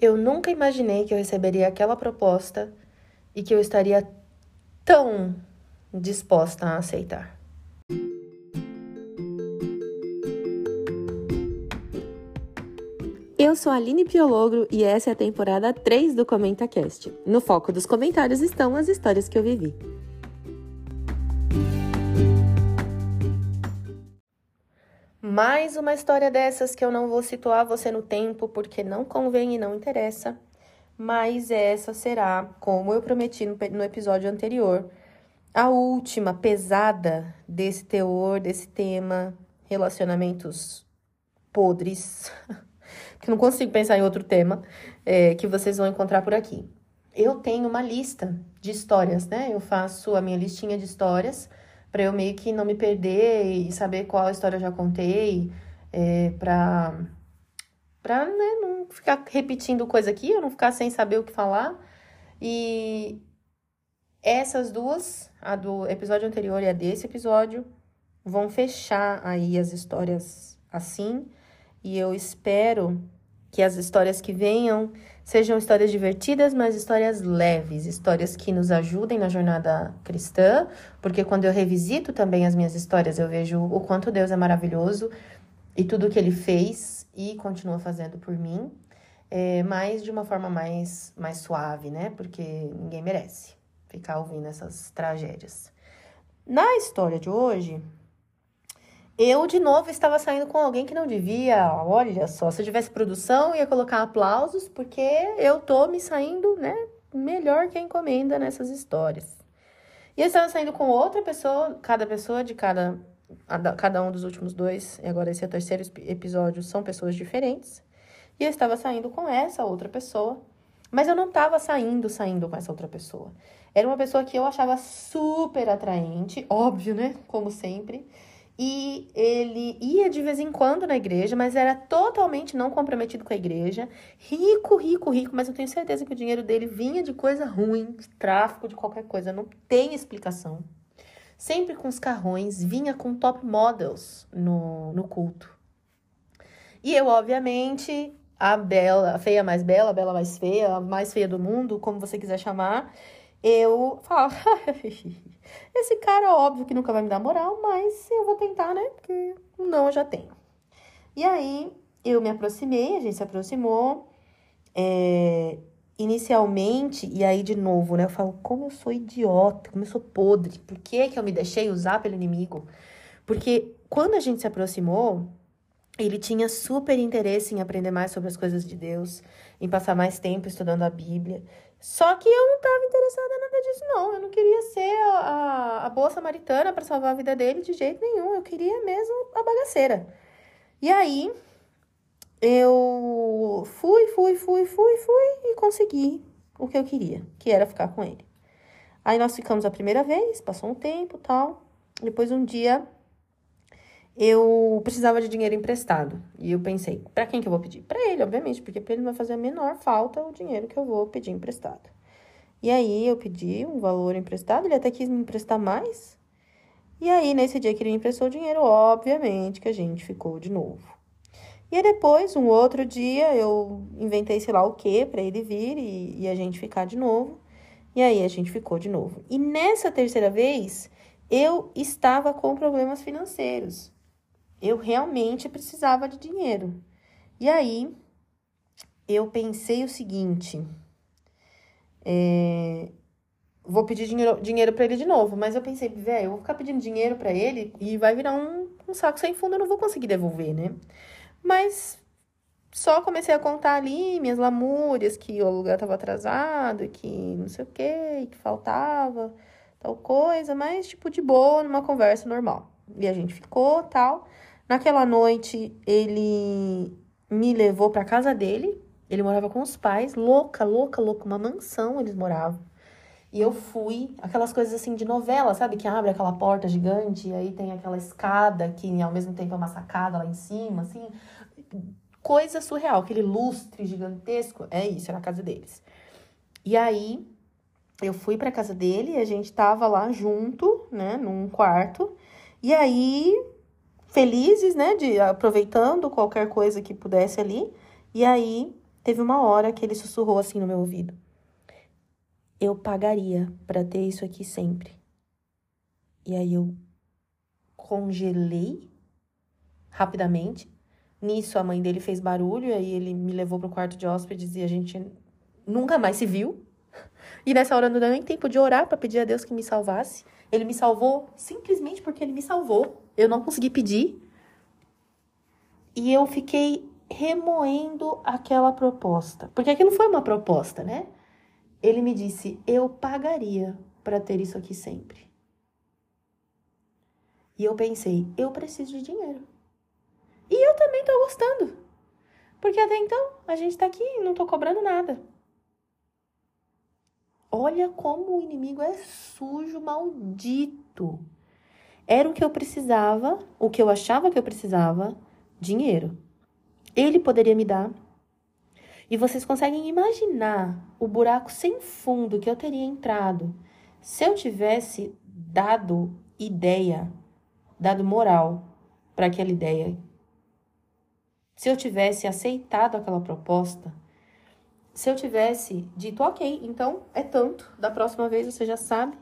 Eu nunca imaginei que eu receberia aquela proposta e que eu estaria tão disposta a aceitar. Eu sou a Aline Piologro e essa é a temporada 3 do ComentaCast. No foco dos comentários estão as histórias que eu vivi. Mais uma história dessas que eu não vou situar você no tempo porque não convém e não interessa, mas essa será, como eu prometi no, episódio anterior, a última pesada desse teor, desse tema, relacionamentos podres, que não consigo pensar em outro tema, é, que vocês vão encontrar por aqui. Eu tenho uma lista de histórias, né? Eu faço a minha listinha de histórias para eu meio que não me perder e saber qual história eu já contei, é, para para né, não ficar repetindo coisa aqui, eu não ficar sem saber o que falar. E essas duas, a do episódio anterior e a desse episódio, vão fechar aí as histórias assim. E eu espero que as histórias que venham sejam histórias divertidas, mas histórias leves, histórias que nos ajudem na jornada cristã, porque quando eu revisito também as minhas histórias, eu vejo o quanto Deus é maravilhoso e tudo que ele fez e continua fazendo por mim, é, mas de uma forma mais, mais suave, né? Porque ninguém merece ficar ouvindo essas tragédias. Na história de hoje, eu, de novo, estava saindo com alguém que não devia. Olha só, se eu tivesse produção, ia colocar aplausos, porque eu tô me saindo, né, melhor que a encomenda nessas histórias. E eu estava saindo com outra pessoa, cada pessoa de cada, cada um dos últimos dois, e agora esse é o terceiro episódio, são pessoas diferentes. E eu estava saindo com essa outra pessoa, mas eu não estava saindo, saindo com essa outra pessoa. Era uma pessoa que eu achava super atraente, óbvio, né? Como sempre. E ele ia de vez em quando na igreja, mas era totalmente não comprometido com a igreja. Rico, rico, rico, mas eu tenho certeza que o dinheiro dele vinha de coisa ruim, de tráfico, de qualquer coisa. Não tem explicação. Sempre com os carrões, vinha com top models no, no culto. E eu, obviamente, a bela, a feia mais bela, a bela mais feia, a mais feia do mundo, como você quiser chamar, eu falava. Esse cara, óbvio que nunca vai me dar moral, mas eu vou tentar, né? Porque não eu já tenho. E aí eu me aproximei, a gente se aproximou. É, inicialmente, e aí de novo, né? Eu falo, como eu sou idiota, como eu sou podre, por que, que eu me deixei usar pelo inimigo? Porque quando a gente se aproximou, ele tinha super interesse em aprender mais sobre as coisas de Deus, em passar mais tempo estudando a Bíblia. Só que eu não estava interessada em nada disso, não. Eu não queria ser a, a, a boa samaritana para salvar a vida dele de jeito nenhum. Eu queria mesmo a bagaceira. E aí, eu fui, fui, fui, fui, fui e consegui o que eu queria, que era ficar com ele. Aí nós ficamos a primeira vez, passou um tempo tal. Depois, um dia, eu precisava de dinheiro emprestado. E eu pensei, para quem que eu vou pedir? Para ele, obviamente, porque para ele não vai fazer a menor falta o dinheiro que eu vou pedir emprestado. E aí eu pedi um valor emprestado, ele até quis me emprestar mais. E aí, nesse dia que ele me emprestou o dinheiro, obviamente que a gente ficou de novo. E aí depois, um outro dia, eu inventei sei lá o que para ele vir e, e a gente ficar de novo. E aí a gente ficou de novo. E nessa terceira vez, eu estava com problemas financeiros eu realmente precisava de dinheiro. E aí eu pensei o seguinte: é, vou pedir dinheiro, dinheiro para ele de novo, mas eu pensei, velho, eu vou ficar pedindo dinheiro para ele e vai virar um, um saco sem fundo, eu não vou conseguir devolver, né? Mas só comecei a contar ali minhas lamúrias, que o aluguel estava atrasado, que não sei o que, que faltava, tal coisa, mas tipo de boa, numa conversa normal. E a gente ficou, tal. Naquela noite, ele me levou para casa dele. Ele morava com os pais, louca, louca, louca, uma mansão eles moravam. E eu fui, aquelas coisas assim de novela, sabe? Que abre aquela porta gigante e aí tem aquela escada que ao mesmo tempo é uma sacada lá em cima, assim. Coisa surreal, aquele lustre gigantesco. É isso, era a casa deles. E aí eu fui para casa dele e a gente tava lá junto, né, num quarto. E aí felizes, né, de aproveitando qualquer coisa que pudesse ali. E aí teve uma hora que ele sussurrou assim no meu ouvido: Eu pagaria para ter isso aqui sempre. E aí eu congelei rapidamente. Nisso a mãe dele fez barulho, e aí ele me levou pro quarto de hóspedes e a gente nunca mais se viu. E nessa hora não deu nem tempo de orar para pedir a Deus que me salvasse. Ele me salvou simplesmente porque ele me salvou. Eu não consegui pedir. E eu fiquei remoendo aquela proposta. Porque aquilo foi uma proposta, né? Ele me disse: Eu pagaria para ter isso aqui sempre. E eu pensei: Eu preciso de dinheiro. E eu também tô gostando. Porque até então a gente tá aqui e não tô cobrando nada. Olha como o inimigo é sujo, maldito. Era o que eu precisava, o que eu achava que eu precisava, dinheiro. Ele poderia me dar. E vocês conseguem imaginar o buraco sem fundo que eu teria entrado se eu tivesse dado ideia, dado moral para aquela ideia. Se eu tivesse aceitado aquela proposta, se eu tivesse dito, ok, então é tanto, da próxima vez você já sabe,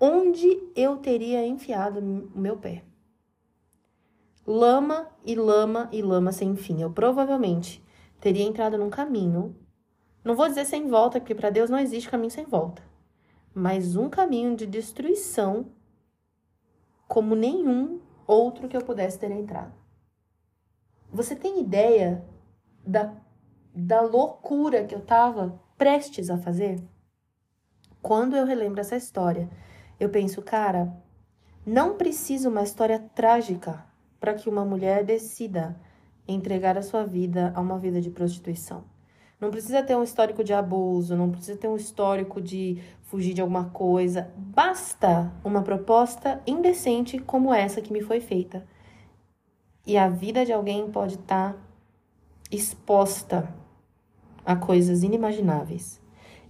onde eu teria enfiado o meu pé. Lama e lama e lama sem fim. Eu provavelmente teria entrado num caminho, não vou dizer sem volta, porque para Deus não existe caminho sem volta, mas um caminho de destruição como nenhum outro que eu pudesse ter entrado. Você tem ideia da da loucura que eu estava prestes a fazer? Quando eu relembro essa história, eu penso, cara, não precisa uma história trágica para que uma mulher decida entregar a sua vida a uma vida de prostituição. Não precisa ter um histórico de abuso, não precisa ter um histórico de fugir de alguma coisa. Basta uma proposta indecente como essa que me foi feita. E a vida de alguém pode estar tá exposta a coisas inimagináveis.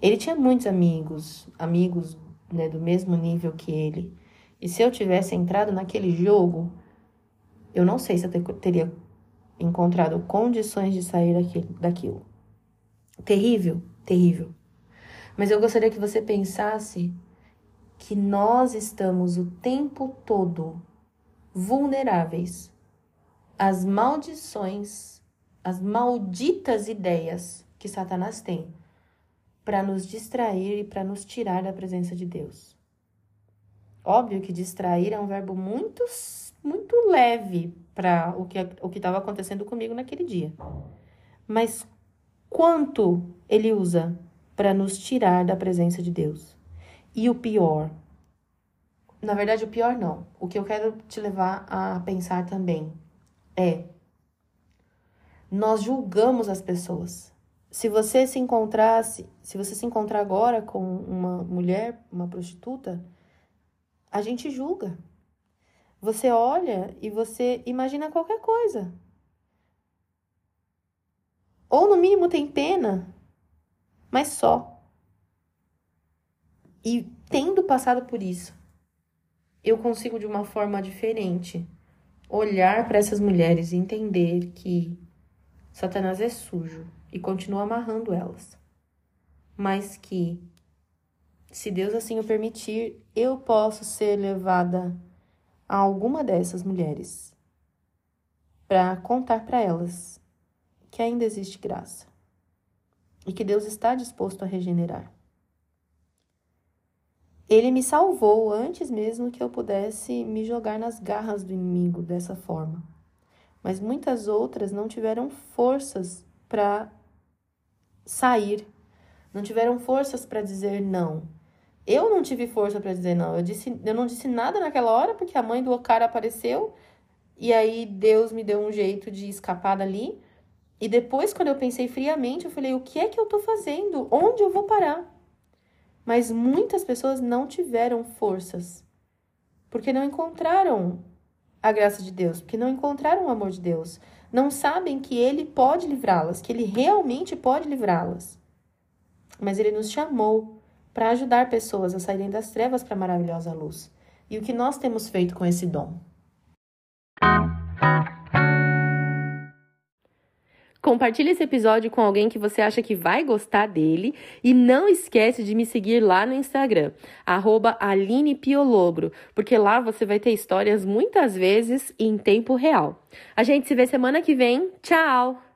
Ele tinha muitos amigos, amigos né, do mesmo nível que ele. E se eu tivesse entrado naquele jogo, eu não sei se eu teria encontrado condições de sair daquilo. Terrível, terrível. Mas eu gostaria que você pensasse que nós estamos o tempo todo vulneráveis às maldições, às malditas ideias que Satanás tem para nos distrair e para nos tirar da presença de Deus. Óbvio que distrair é um verbo muito, muito leve para o que o estava acontecendo comigo naquele dia. Mas quanto ele usa para nos tirar da presença de Deus? E o pior, na verdade, o pior não. O que eu quero te levar a pensar também é: nós julgamos as pessoas se você se encontrasse, se você se encontrar agora com uma mulher, uma prostituta, a gente julga. Você olha e você imagina qualquer coisa. Ou no mínimo tem pena, mas só. E tendo passado por isso, eu consigo de uma forma diferente olhar para essas mulheres e entender que Satanás é sujo e continua amarrando elas. Mas que, se Deus assim o permitir, eu posso ser levada a alguma dessas mulheres para contar para elas que ainda existe graça e que Deus está disposto a regenerar. Ele me salvou antes mesmo que eu pudesse me jogar nas garras do inimigo dessa forma. Mas muitas outras não tiveram forças para sair. Não tiveram forças para dizer não. Eu não tive força para dizer não. Eu, disse, eu não disse nada naquela hora porque a mãe do cara apareceu e aí Deus me deu um jeito de escapar dali. E depois, quando eu pensei friamente, eu falei: o que é que eu tô fazendo? Onde eu vou parar? Mas muitas pessoas não tiveram forças porque não encontraram a graça de Deus, porque não encontraram o amor de Deus, não sabem que Ele pode livrá-las, que Ele realmente pode livrá-las. Mas Ele nos chamou para ajudar pessoas a saírem das trevas para a maravilhosa luz. E o que nós temos feito com esse dom? Compartilhe esse episódio com alguém que você acha que vai gostar dele e não esquece de me seguir lá no Instagram, @alinepiologro, porque lá você vai ter histórias muitas vezes em tempo real. A gente se vê semana que vem. Tchau!